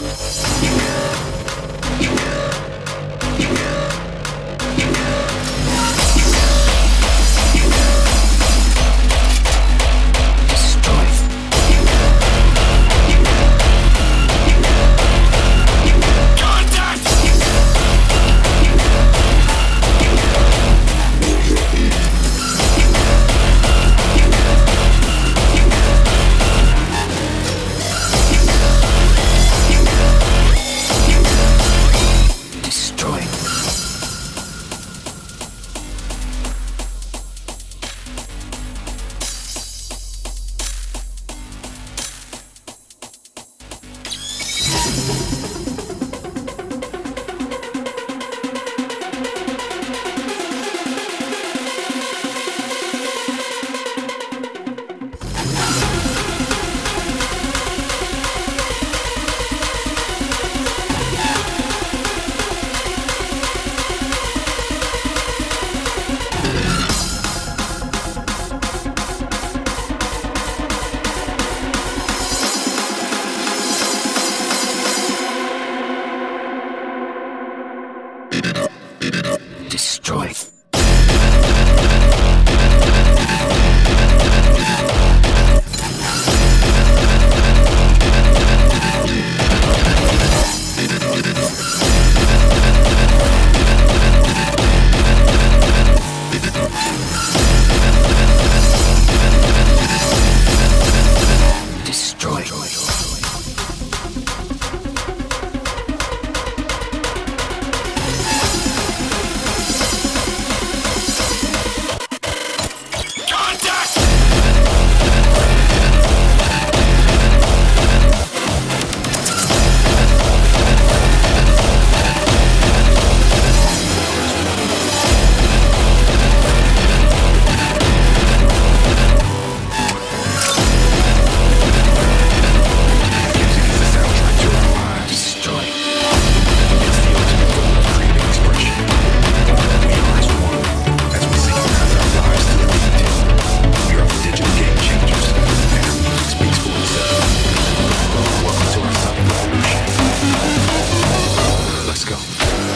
Yeah. you Destroy.